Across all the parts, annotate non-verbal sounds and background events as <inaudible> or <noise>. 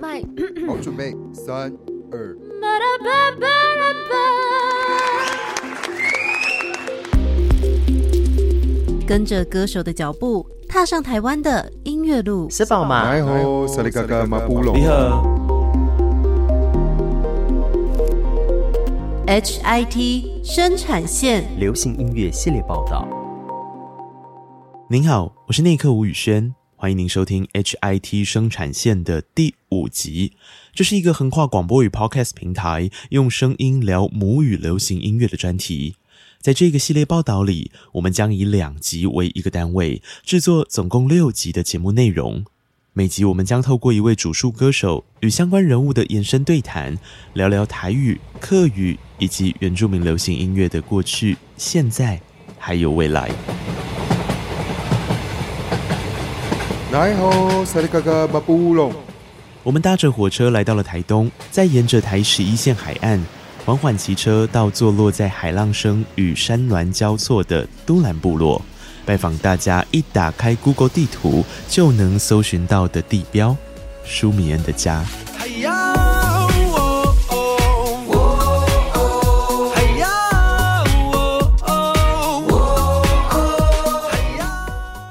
麦。好，准备，三二。跟着歌手的脚步。踏上台湾的音乐路，是宝吗？你好，萨利嘎嘎马布隆。你好，HIT 生产线流行音乐系列报道。您好，我是内克吴宇轩，欢迎您收听 HIT 生产线的第五集。这是一个横跨广播与 Podcast 平台，用声音聊母语流行音乐的专题。在这个系列报道里，我们将以两集为一个单位，制作总共六集的节目内容。每集我们将透过一位主述歌手与相关人物的延伸对谈，聊聊台语、客语以及原住民流行音乐的过去、现在还有未来。来吼，萨利嘎嘎马布隆。我们搭着火车来到了台东，再沿着台十一线海岸。缓缓骑车到坐落在海浪声与山峦交错的都兰部落，拜访大家一打开 Google 地图就能搜寻到的地标——舒米恩的家。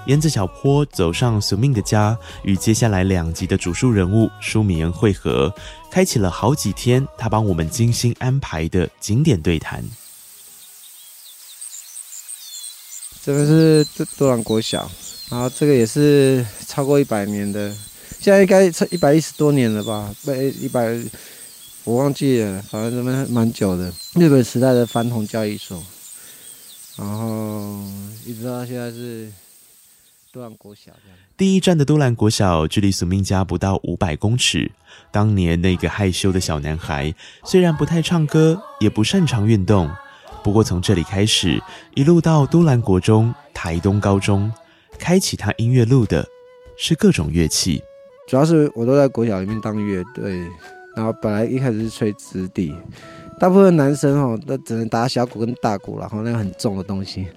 沿着小坡走上苏命的家，与接下来两集的主述人物舒米恩会合，开启了好几天他帮我们精心安排的景点对谈。这个是多兰国小，然后这个也是超过一百年的，现在应该一百一十多年了吧？被一百，我忘记了，反正这边蛮久的。日本时代的传统教育所，然后一直到现在是。都兰国小，第一站的都兰国小距离苏命家不到五百公尺。当年那个害羞的小男孩，虽然不太唱歌，也不擅长运动，不过从这里开始，一路到都兰国中、台东高中，开启他音乐路的是各种乐器。主要是我都在国小里面当乐队，然后本来一开始是吹直笛，大部分男生哦都只能打小鼓跟大鼓，然后那个很重的东西。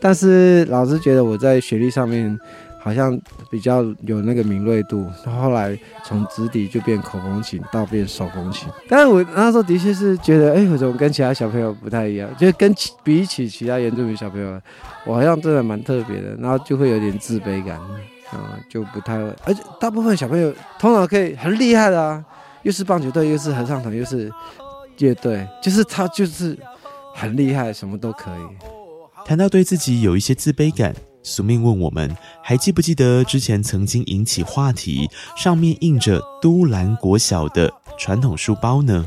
但是老师觉得我在学历上面好像比较有那个敏锐度，后来从直笛就变口风琴，到变手风琴。但是我那时候的确是觉得，哎、我怎么跟其他小朋友不太一样？就跟比起其他原住民小朋友，我好像真的蛮特别的，然后就会有点自卑感，啊，就不太会。而且大部分小朋友通常可以很厉害的啊，又是棒球队，又是合唱团，又是乐队，就是他就是很厉害，什么都可以。谈到对自己有一些自卑感，苏命问我们还记不记得之前曾经引起话题，上面印着都兰国小的传统书包呢？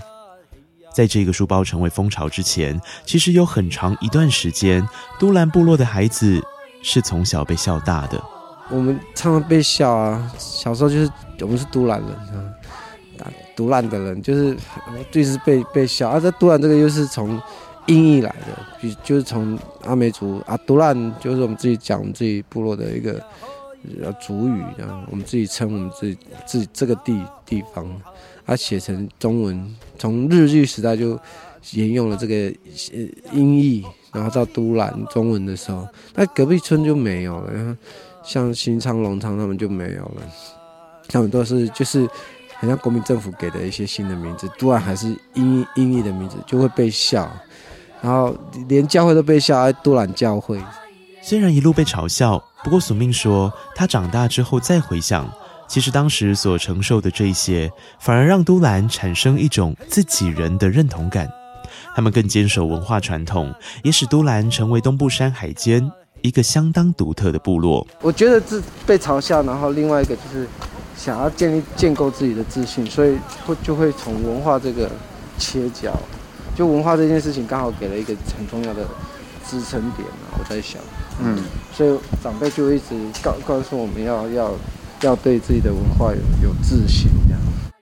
在这个书包成为风潮之前，其实有很长一段时间，都兰部落的孩子是从小被笑大的。我们常常被笑啊，小时候就是我们是都兰人，打都兰的人就是就是被被笑啊。这独兰这个又是从。音译来的，比就是从阿美族啊，独兰，就是我们自己讲我们自己部落的一个呃族语，这样我们自己称我们自己自己这个地地方，啊写成中文，从日据时代就沿用了这个呃音译，然后到独兰中文的时候，那隔壁村就没有了，像新昌、龙昌他们就没有了，他们都是就是很像国民政府给的一些新的名字，都兰还是音音译的名字，就会被笑。然后连教会都被笑，还都兰教会。虽然一路被嘲笑，不过索命说，他长大之后再回想，其实当时所承受的这些，反而让都兰产生一种自己人的认同感。他们更坚守文化传统，也使都兰成为东部山海间一个相当独特的部落。我觉得这被嘲笑，然后另外一个就是想要建立建构自己的自信，所以会就会从文化这个切角。就文化这件事情，刚好给了一个很重要的支撑点啊，我在想，嗯，所以长辈就一直告告诉我们要要要对自己的文化有有自信，这样。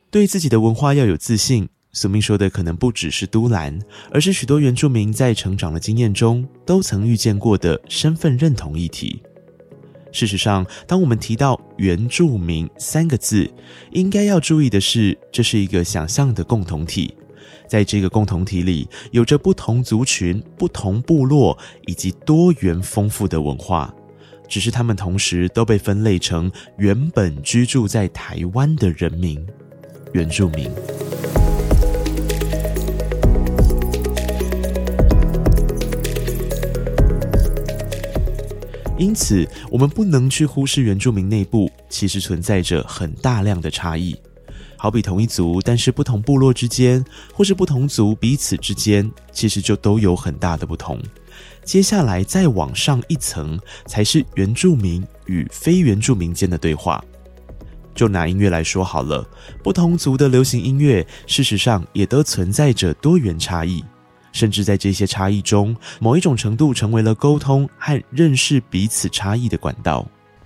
对自己的文化要有自信。苏明说的可能不只是都兰，而是许多原住民在成长的经验中都曾遇见过的身份认同议题。事实上，当我们提到“原住民”三个字，应该要注意的是，这是一个想象的共同体，在这个共同体里，有着不同族群、不同部落以及多元丰富的文化，只是他们同时都被分类成原本居住在台湾的人民——原住民。因此，我们不能去忽视原住民内部其实存在着很大量的差异。好比同一族，但是不同部落之间，或是不同族彼此之间，其实就都有很大的不同。接下来再往上一层，才是原住民与非原住民间的对话。就拿音乐来说好了，不同族的流行音乐，事实上也都存在着多元差异。甚至在这些差异中，某一种程度成为了沟通和认识彼此差异的管道。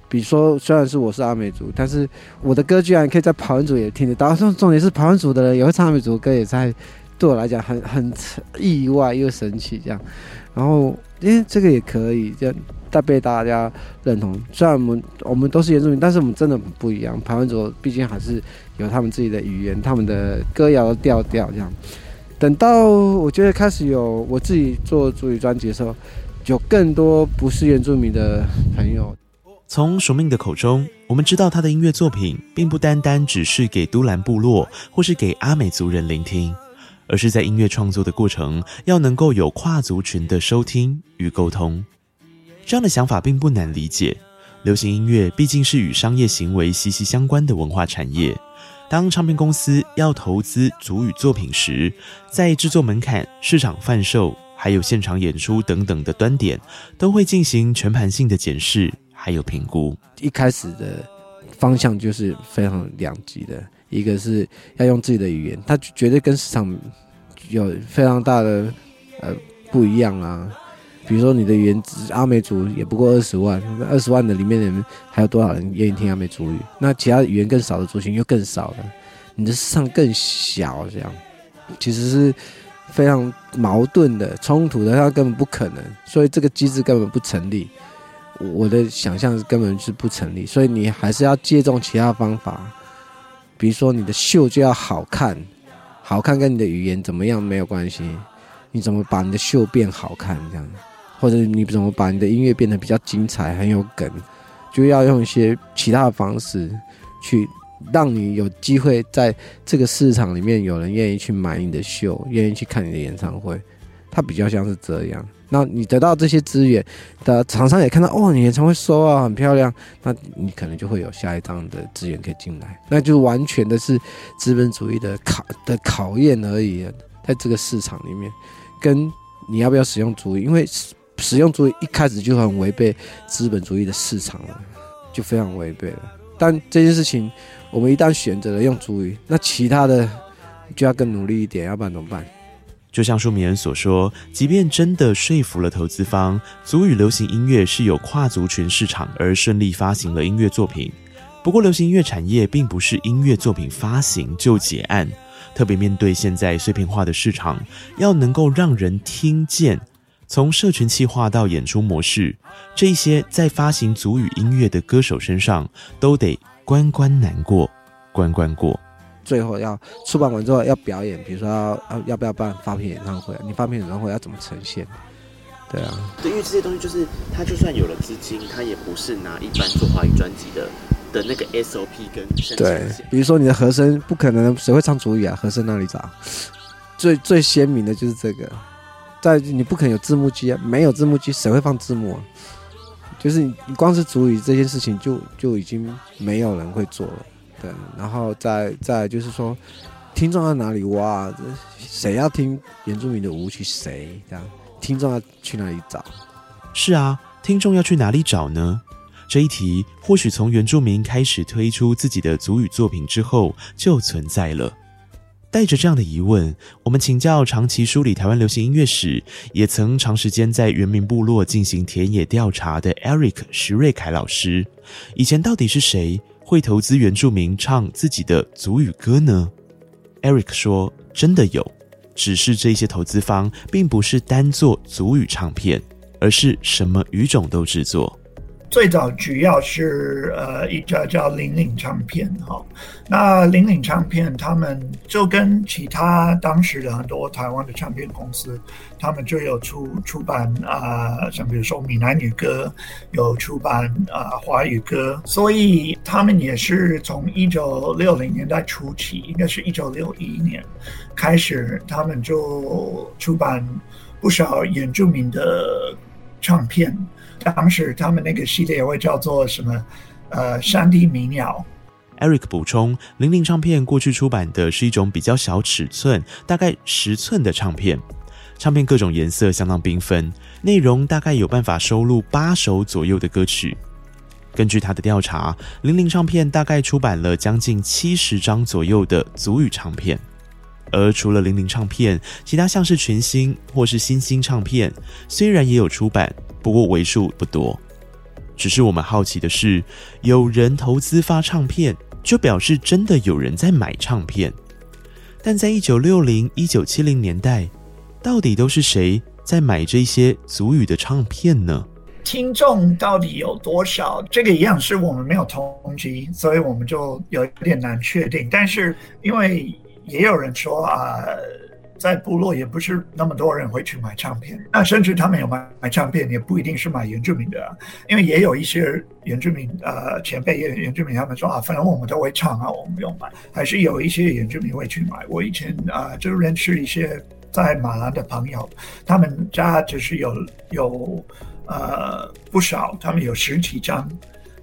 比如说，虽然是我是阿美族，但是我的歌居然可以在排湾族也听得到。重重点是排湾族的人也会唱阿美族的歌，也在对我来讲很 <laughs> 很意外又神奇这样。然后，因为这个也可以这样，带被大家认同。虽然我们我们都是原住民，但是我们真的不一样。排湾族毕竟还是有他们自己的语言、他们的歌谣调调这样。等到我觉得开始有我自己做主语专辑的时候，有更多不是原住民的朋友。从署名的口中，我们知道他的音乐作品并不单单只是给都兰部落或是给阿美族人聆听，而是在音乐创作的过程要能够有跨族群的收听与沟通。这样的想法并不难理解，流行音乐毕竟是与商业行为息息相关的文化产业。当唱片公司要投资族语作品时，在制作门槛、市场贩售，还有现场演出等等的端点，都会进行全盘性的检视，还有评估。一开始的方向就是非常两极的，一个是要用自己的语言，它绝对跟市场有非常大的呃不一样啊。比如说，你的语言阿美族也不过二十万，那二十万的里面人还有多少人愿意听阿美族语？那其他语言更少的族群又更少了，你的市场更小，这样其实是非常矛盾的、冲突的，它根本不可能，所以这个机制根本不成立。我的想象根本是不成立，所以你还是要借重其他方法，比如说你的秀就要好看，好看跟你的语言怎么样没有关系，你怎么把你的秀变好看这样。或者你怎么把你的音乐变得比较精彩、很有梗，就要用一些其他的方式去让你有机会在这个市场里面有人愿意去买你的秀，愿意去看你的演唱会。它比较像是这样。那你得到这些资源的厂商也看到，哦，你演唱会收啊很漂亮，那你可能就会有下一张的资源可以进来。那就完全的是资本主义的考的考验而已，在这个市场里面，跟你要不要使用主义，因为。使用族语一开始就很违背资本主义的市场了，就非常违背了。但这件事情，我们一旦选择了用族语，那其他的就要更努力一点，要不然怎么办？就像舒米恩所说，即便真的说服了投资方，足语流行音乐是有跨族群市场而顺利发行了音乐作品。不过，流行音乐产业并不是音乐作品发行就结案，特别面对现在碎片化的市场，要能够让人听见。从社群企划到演出模式，这一些在发行族语音乐的歌手身上都得关关难过，关关过。最后要出版完之后要表演，比如说要要要不要办发片演唱会？你发片演唱会要怎么呈现？对啊，对，因为这些东西就是他就算有了资金，他也不是拿一般做华语专辑的的那个 SOP 跟对，比如说你的和声不可能，谁会唱主语啊？和声那里找？最最鲜明的就是这个。在你不可能有字幕机啊，没有字幕机，谁会放字幕啊？就是你光是族语这件事情就就已经没有人会做了，对。然后再再就是说，听众在哪里挖？谁要听原住民的舞曲？谁这样？听众要去哪里找？是啊，听众要去哪里找呢？这一题或许从原住民开始推出自己的族语作品之后就存在了。带着这样的疑问，我们请教长期梳理台湾流行音乐史，也曾长时间在原民部落进行田野调查的 Eric 徐瑞凯老师，以前到底是谁会投资原住民唱自己的族语歌呢？Eric 说：“真的有，只是这些投资方并不是单做族语唱片，而是什么语种都制作。”最早主要是呃一家叫领领唱片哈，那领领唱片他们就跟其他当时的很多台湾的唱片公司，他们就有出出版啊、像比如说闽南语歌，有出版啊、华语歌，所以他们也是从一九六零年代初期，应该是一九六一年开始，他们就出版不少原住民的唱片。当时他们那个系列会叫做什么？呃，山地民谣。Eric 补充，零零唱片过去出版的是一种比较小尺寸，大概十寸的唱片。唱片各种颜色相当缤纷，内容大概有办法收录八首左右的歌曲。根据他的调查，零零唱片大概出版了将近七十张左右的足语唱片。而除了零零唱片，其他像是群星或是新星唱片，虽然也有出版。不过为数不多，只是我们好奇的是，有人投资发唱片，就表示真的有人在买唱片。但在一九六零、一九七零年代，到底都是谁在买这些足语的唱片呢？听众到底有多少？这个一样是我们没有统计，所以我们就有点难确定。但是因为也有人说啊。在部落也不是那么多人会去买唱片，那甚至他们有买买唱片，也不一定是买原住民的，因为也有一些原住民呃前辈也原住民，他们说啊，反正我们都会唱啊，我们不用买。还是有一些原住民会去买。我以前啊，呃，就认识一些在马兰的朋友，他们家就是有有呃不少，他们有十几张。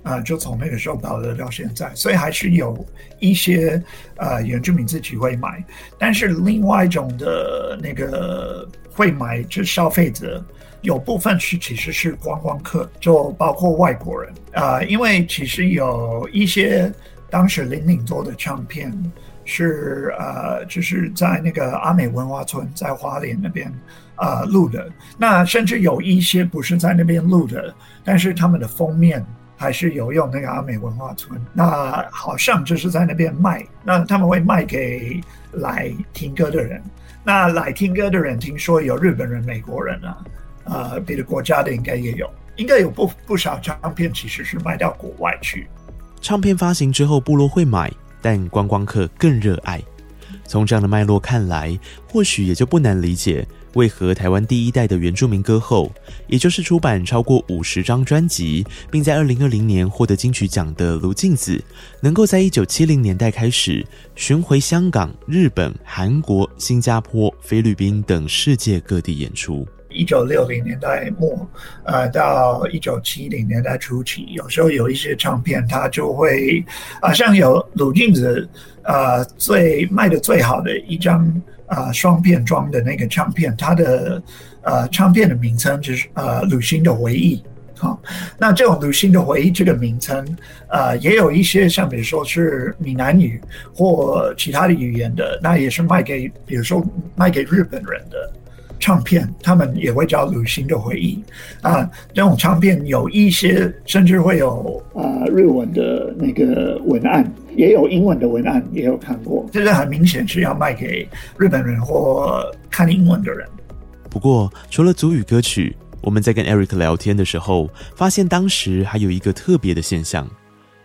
啊、就从那个时候保留到现在，所以还是有一些呃原住民自己会买，但是另外一种的那个会买，就消费者有部分是其实是观光客，就包括外国人啊、因为其实有一些当时领领做的唱片是呃，就是在那个阿美文化村在花莲那边啊、录的，那甚至有一些不是在那边录的，但是他们的封面。还是有用那个阿美文化村，那好像就是在那边卖，那他们会卖给来听歌的人，那来听歌的人听说有日本人、美国人啊，呃，别的国家的应该也有，应该有不不少唱片其实是卖到国外去。唱片发行之后，部落会买，但观光客更热爱。从这样的脉络看来，或许也就不难理解。为何台湾第一代的原住民歌后，也就是出版超过五十张专辑，并在二零二零年获得金曲奖的卢静子，能够在一九七零年代开始巡回香港、日本、韩国、新加坡、菲律宾等世界各地演出？一九六零年代末，呃，到一九七零年代初期，有时候有一些唱片，它就会，啊、像有卢静子，呃，最卖的最好的一张。啊，双片装的那个唱片，它的呃唱片的名称就是呃《旅行的回忆》。好，那这种《旅行的回忆》这个名称，呃，也有一些像比如说是闽南语或其他的语言的，那也是卖给，比如说卖给日本人的。唱片，他们也会叫《旅行的回忆》啊。这种唱片有一些甚至会有啊日文的那个文案，也有英文的文案，也有看过。这个很明显是要卖给日本人或看英文的人。不过，除了族语歌曲，我们在跟 Eric 聊天的时候，发现当时还有一个特别的现象：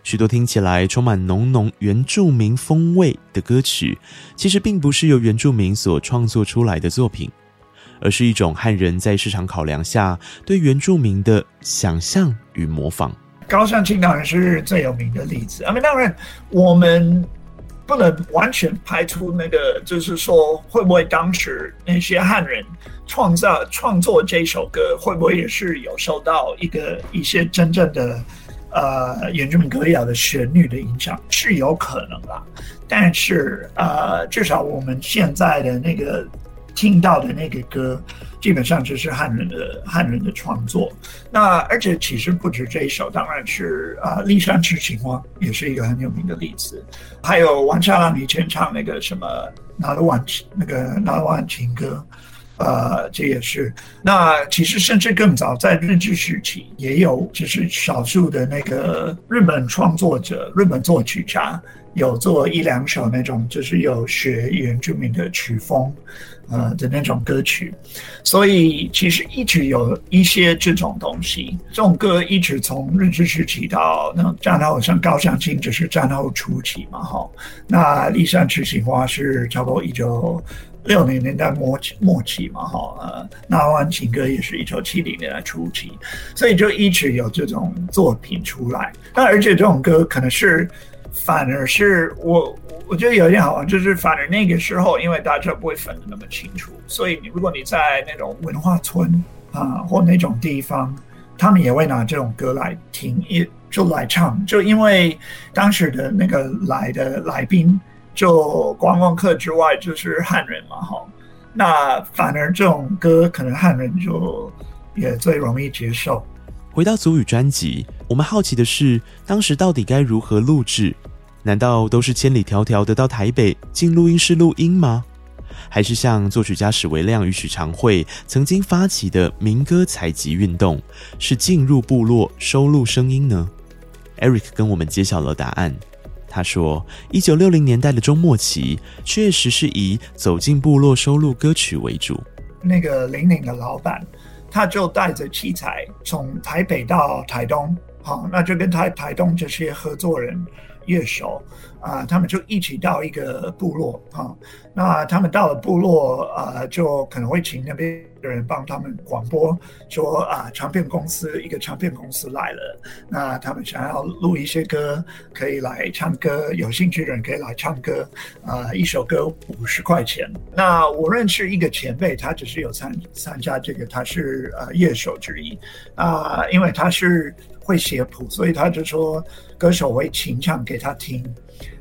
许多听起来充满浓浓原住民风味的歌曲，其实并不是由原住民所创作出来的作品。而是一种汉人在市场考量下对原住民的想象与模仿。高尚青当然是最有名的例子。啊，当然我们不能完全排除那个，就是说会不会当时那些汉人创造创作这首歌，会不会也是有受到一个一些真正的呃原住民歌谣的旋律的影响，是有可能啦。但是呃，至少我们现在的那个。听到的那个歌，基本上就是汉人的汉人的创作。那而且其实不止这一首，当然是啊，《骊山吃青蛙》也是一个很有名的例子。还有王嘉朗以前唱那个什么拿得完那个拿得完情歌，呃，这也是。那其实甚至更早，在日治时期也有，就是少数的那个日本创作者、日本作曲家有做一两首那种，就是有学原住民的曲风。呃的那种歌曲，所以其实一直有一些这种东西，这种歌一直从日治时期到那战后，像高香清就是战后初期嘛，哈。那立山痴情花是差不多一九六零年代末期末期嘛，哈。呃，那湾情歌也是一九七零年代初期，所以就一直有这种作品出来。那而且这种歌可能是反而是我。我觉得有一点好玩，就是反而那个时候，因为大家不会分得那么清楚，所以你如果你在那种文化村啊、或那种地方，他们也会拿这种歌来听，也就来唱。就因为当时的那个来的来宾，就观光客之外就是汉人嘛，哈。那反而这种歌可能汉人就也最容易接受。回到祖语专辑，我们好奇的是，当时到底该如何录制？难道都是千里迢迢的到台北进录音室录音吗？还是像作曲家史维亮与许长惠曾经发起的民歌采集运动，是进入部落收录声音呢？Eric 跟我们揭晓了答案。他说，一九六零年代的中末期，确实是以走进部落收录歌曲为主。那个林岭的老板，他就带着器材从台北到台东，好，那就跟台台东这些合作人。乐手啊，他们就一起到一个部落啊。那他们到了部落啊，就可能会请那边人帮他们广播，说啊，唱片公司一个唱片公司来了，那他们想要录一些歌，可以来唱歌，有兴趣的人可以来唱歌啊，一首歌五十块钱。那我认识一个前辈，他只是有参参加这个，他是呃乐手之一啊，因为他是。会写谱，所以他就说歌手会清唱给他听，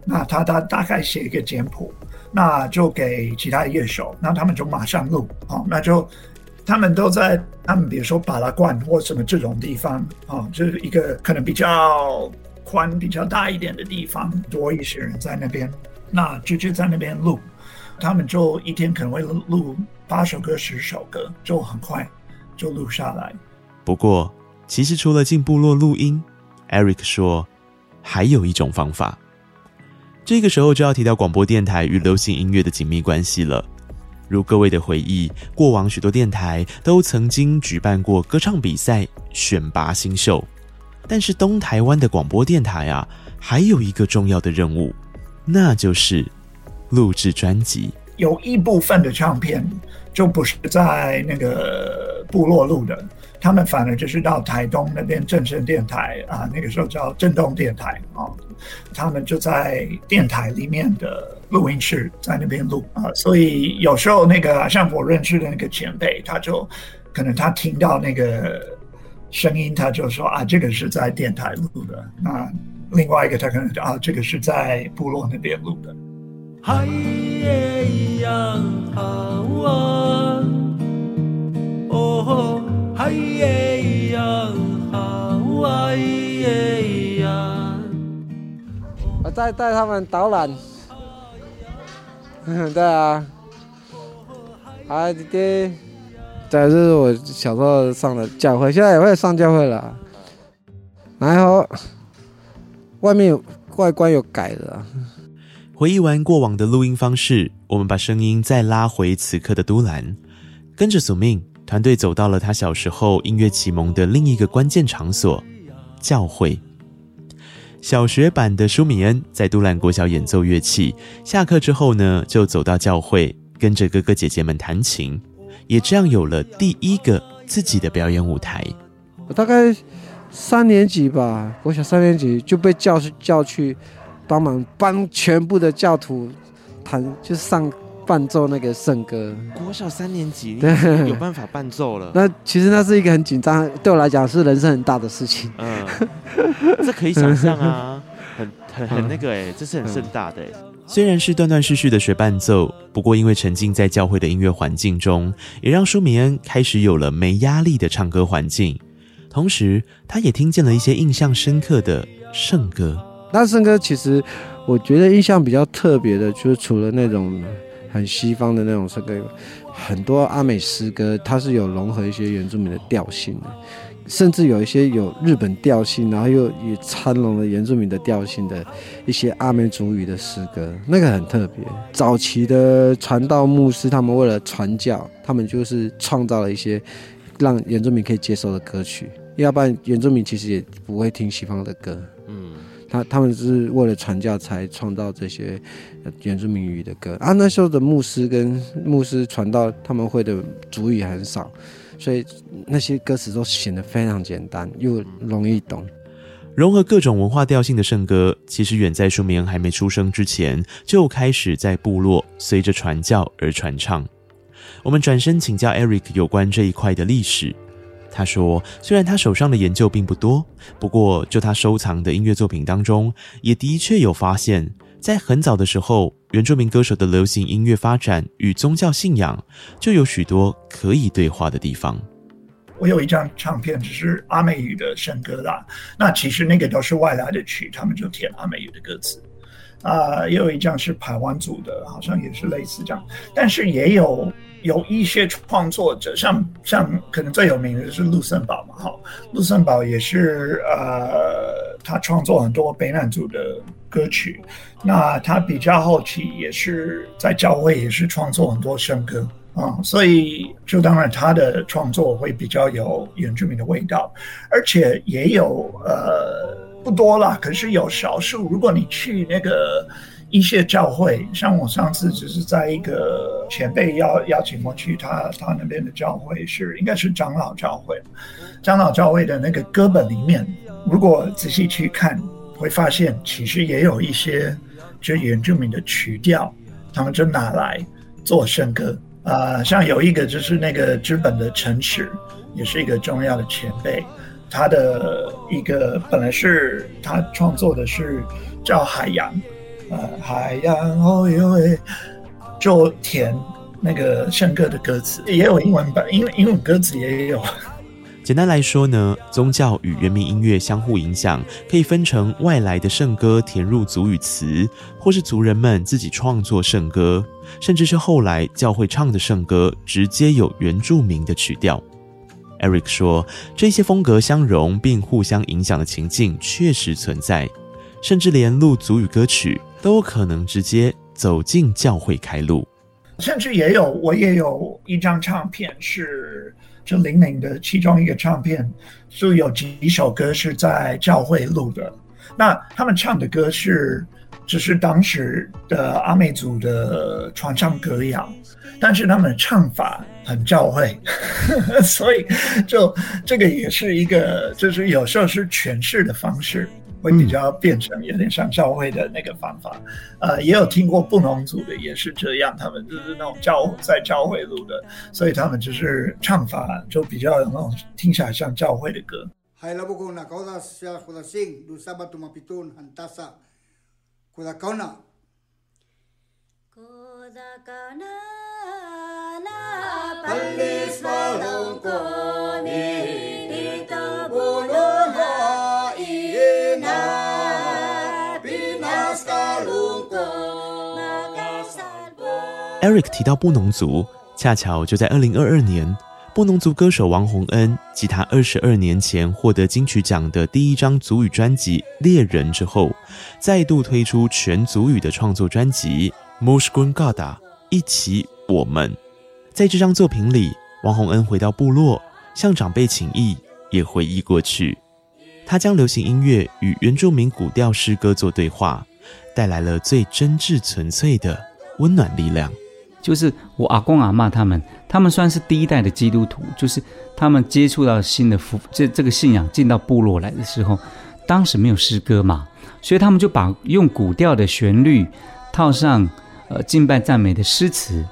那他大大概写一个简谱，那就给其他乐手，那他们就马上录，哦，那就他们都在他们比如说巴拉罐或什么这种地方，啊，就是一个可能比较宽、比较大一点的地方，多一些人在那边，那就就在那边录，他们就一天可能会录八首歌、十首歌，就很快就录下来。不过。其实除了进部落录音，Eric 说还有一种方法。这个时候就要提到广播电台与流行音乐的紧密关系了。如各位的回忆，过往许多电台都曾经举办过歌唱比赛、选拔新秀。但是东台湾的广播电台啊，还有一个重要的任务，那就是录制专辑。有一部分的唱片就不是在那个部落录的。他们反而就是到台东那边正声电台啊，那个时候叫震动电台啊，他们就在电台里面的录音室在那边录啊，所以有时候那个像我认识的那个前辈，他就可能他听到那个声音，他就说啊，这个是在电台录的。那另外一个他可能啊，这个是在部落那边录的。海一样好啊，哦。嗨耶呀，嗨耶呀！我在带他们导览。嗯，<laughs> 对啊。嗨弟弟，这是我小时候上的教会，现在也会上教会了。然后外面外观有改了。回忆完过往的录音方式，我们把声音再拉回此刻的都兰，跟着索命。团队走到了他小时候音乐启蒙的另一个关键场所——教会。小学版的舒米恩在杜兰国小演奏乐器，下课之后呢，就走到教会，跟着哥哥姐姐们弹琴，也这样有了第一个自己的表演舞台。我大概三年级吧，国小三年级就被叫去叫去帮忙帮全部的教徒弹，就上。伴奏那个圣歌，国小三年级有办法伴奏了。<laughs> 那其实那是一个很紧张，对我来讲是人生很大的事情。嗯，这可以想象啊，<laughs> 很很很那个哎、欸，这是很盛大的、欸。虽然是断断续续的学伴奏，不过因为沉浸在教会的音乐环境中，也让舒米恩开始有了没压力的唱歌环境。同时，他也听见了一些印象深刻的圣歌。那圣歌其实我觉得印象比较特别的，就是除了那种。很西方的那种诗歌，很多阿美诗歌它是有融合一些原住民的调性的，甚至有一些有日本调性，然后又也掺融了原住民的调性的一些阿美族语的诗歌，那个很特别。早期的传道牧师他们为了传教，他们就是创造了一些让原住民可以接受的歌曲，要不然原住民其实也不会听西方的歌。嗯。他他们是为了传教才创造这些原住民语的歌啊。那时候的牧师跟牧师传道，他们会的族语很少，所以那些歌词都显得非常简单又容易懂。融合各种文化调性的圣歌，其实远在舒明还没出生之前就开始在部落随着传教而传唱。我们转身请教 Eric 有关这一块的历史。他说：“虽然他手上的研究并不多，不过就他收藏的音乐作品当中，也的确有发现，在很早的时候，原住民歌手的流行音乐发展与宗教信仰就有许多可以对话的地方。我有一张唱片，只是阿美语的圣歌啦。那其实那个都是外来的曲，他们就填阿美语的歌词。啊、也有一张是排湾组的，好像也是类似这样，但是也有。”有一些创作者，像像可能最有名的是卢森堡嘛，哈，卢森堡也是呃，他创作很多北南组的歌曲，那他比较后期也是在教会也是创作很多圣歌啊，所以就当然他的创作会比较有原住民的味道，而且也有呃不多啦，可是有少数，如果你去那个。一些教会，像我上次只是在一个前辈邀邀请我去他他那边的教会是，应该是长老教会。长老教会的那个歌本里面，如果仔细去看，会发现其实也有一些就原住民的曲调，他们就拿来做圣歌啊、像有一个就是那个知本的陈池，也是一个重要的前辈，他的一个本来是他创作的是叫海洋。呃，海洋哦哟，就填那个圣歌的歌词，也有英文版，英英文歌词也有。<laughs> 简单来说呢，宗教与原民音乐相互影响，可以分成外来的圣歌填入族语词，或是族人们自己创作圣歌，甚至是后来教会唱的圣歌，直接有原住民的曲调。Eric 说，这些风格相融并互相影响的情境确实存在，甚至连录族语歌曲。都可能直接走进教会开路，甚至也有，我也有一张唱片是就零零的其中一个唱片，就有几首歌是在教会录的。那他们唱的歌是只是当时的阿美族的传唱歌谣，但是他们的唱法很教会，<laughs> 所以就这个也是一个，就是有时候是诠释的方式。会比较变成有点像教会的那个方法，呃，也有听过布农族的也是这样，他们就是那种教在教会录的，所以他们就是唱法就比较有那种听起来像教会的歌。Eric 提到布农族，恰巧就在二零二二年，布农族歌手王洪恩继他二十二年前获得金曲奖的第一张族语专辑《猎人》之后，再度推出全族语的创作专辑《Mushgun Gada》，一起我们。在这张作品里，王洪恩回到部落，向长辈请益，也回忆过去。他将流行音乐与原住民古调诗歌做对话，带来了最真挚纯粹的温暖力量。就是我阿公阿妈他们，他们算是第一代的基督徒。就是他们接触到新的福，这这个信仰进到部落来的时候，当时没有诗歌嘛，所以他们就把用古调的旋律套上呃敬拜赞美的诗词。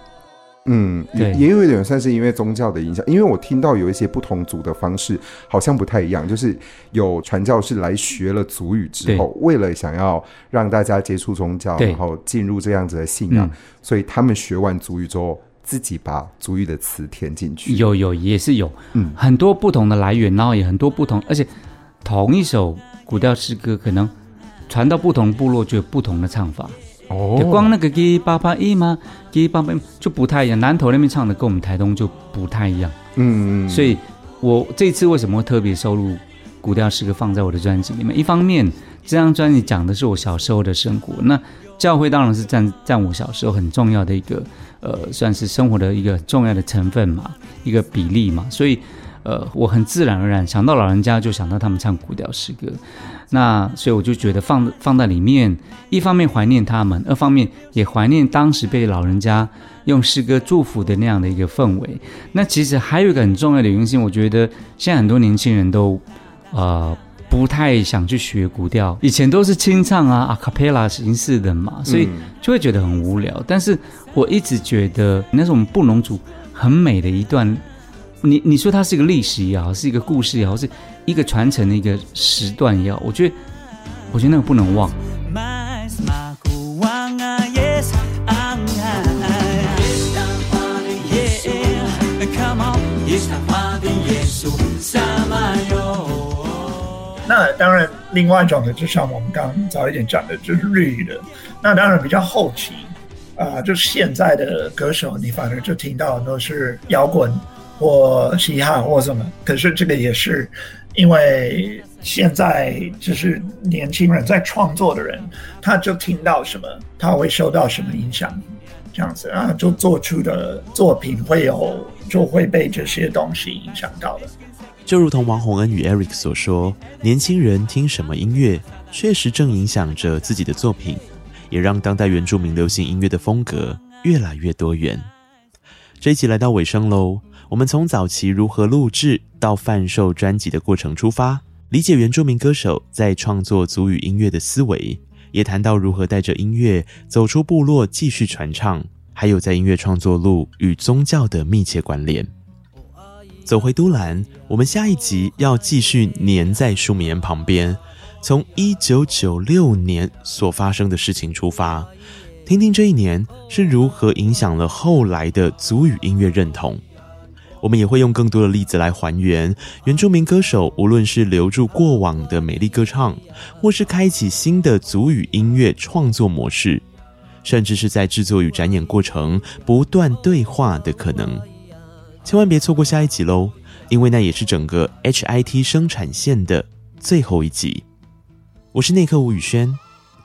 嗯，也也有一点算是因为宗教的影响，因为我听到有一些不同族的方式好像不太一样，就是有传教士来学了族语之后，为了想要让大家接触宗教，然后进入这样子的信仰，所以他们学完族语之后，自己把族语的词填进去。有有也是有，嗯，很多不同的来源，然后也很多不同，而且同一首古调诗歌可能传到不同部落就有不同的唱法。哦，光那个给八八一吗？给爸爸就不太一样，南投那边唱的跟我们台东就不太一样。嗯嗯，所以我这次为什么会特别收录古调诗歌放在我的专辑里面？一方面，这张专辑讲的是我小时候的生活，那教会当然是占占我小时候很重要的一个呃，算是生活的一个重要的成分嘛，一个比例嘛，所以。呃，我很自然而然想到老人家，就想到他们唱古调诗歌，那所以我就觉得放放在里面，一方面怀念他们，二方面也怀念当时被老人家用诗歌祝福的那样的一个氛围。那其实还有一个很重要的原因，我觉得现在很多年轻人都呃不太想去学古调，以前都是清唱啊、阿卡贝拉形式的嘛，所以就会觉得很无聊。但是我一直觉得那是我们布农族很美的一段。你你说它是一个历史也好，是一个故事也好，是一个传承的一个时段也好，我觉得，我觉得那个不能忘。那当然，另外一种的，就像我们刚刚早一点讲的，就是日语的。那当然比较后期啊、就是现在的歌手，你反而就听到的都是摇滚。或嘻哈或什么，可是这个也是因为现在就是年轻人在创作的人，他就听到什么，他会受到什么影响，这样子啊，就做出的作品会有就会被这些东西影响到的。就如同王洪恩与 Eric 所说，年轻人听什么音乐，确实正影响着自己的作品，也让当代原住民流行音乐的风格越来越多元。这一集来到尾声喽。我们从早期如何录制到贩售专辑的过程出发，理解原住民歌手在创作族语音乐的思维，也谈到如何带着音乐走出部落继续传唱，还有在音乐创作路与宗教的密切关联。走回都兰，我们下一集要继续黏在舒米恩旁边，从一九九六年所发生的事情出发，听听这一年是如何影响了后来的族语音乐认同。我们也会用更多的例子来还原原住民歌手，无论是留住过往的美丽歌唱，或是开启新的族语音乐创作模式，甚至是在制作与展演过程不断对话的可能。千万别错过下一集喽，因为那也是整个 HIT 生产线的最后一集。我是内克吴宇轩，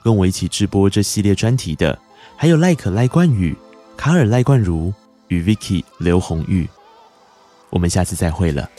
跟我一起直播这系列专题的还有赖可赖冠宇、卡尔赖冠如与 Vicky 刘红玉。我们下次再会了。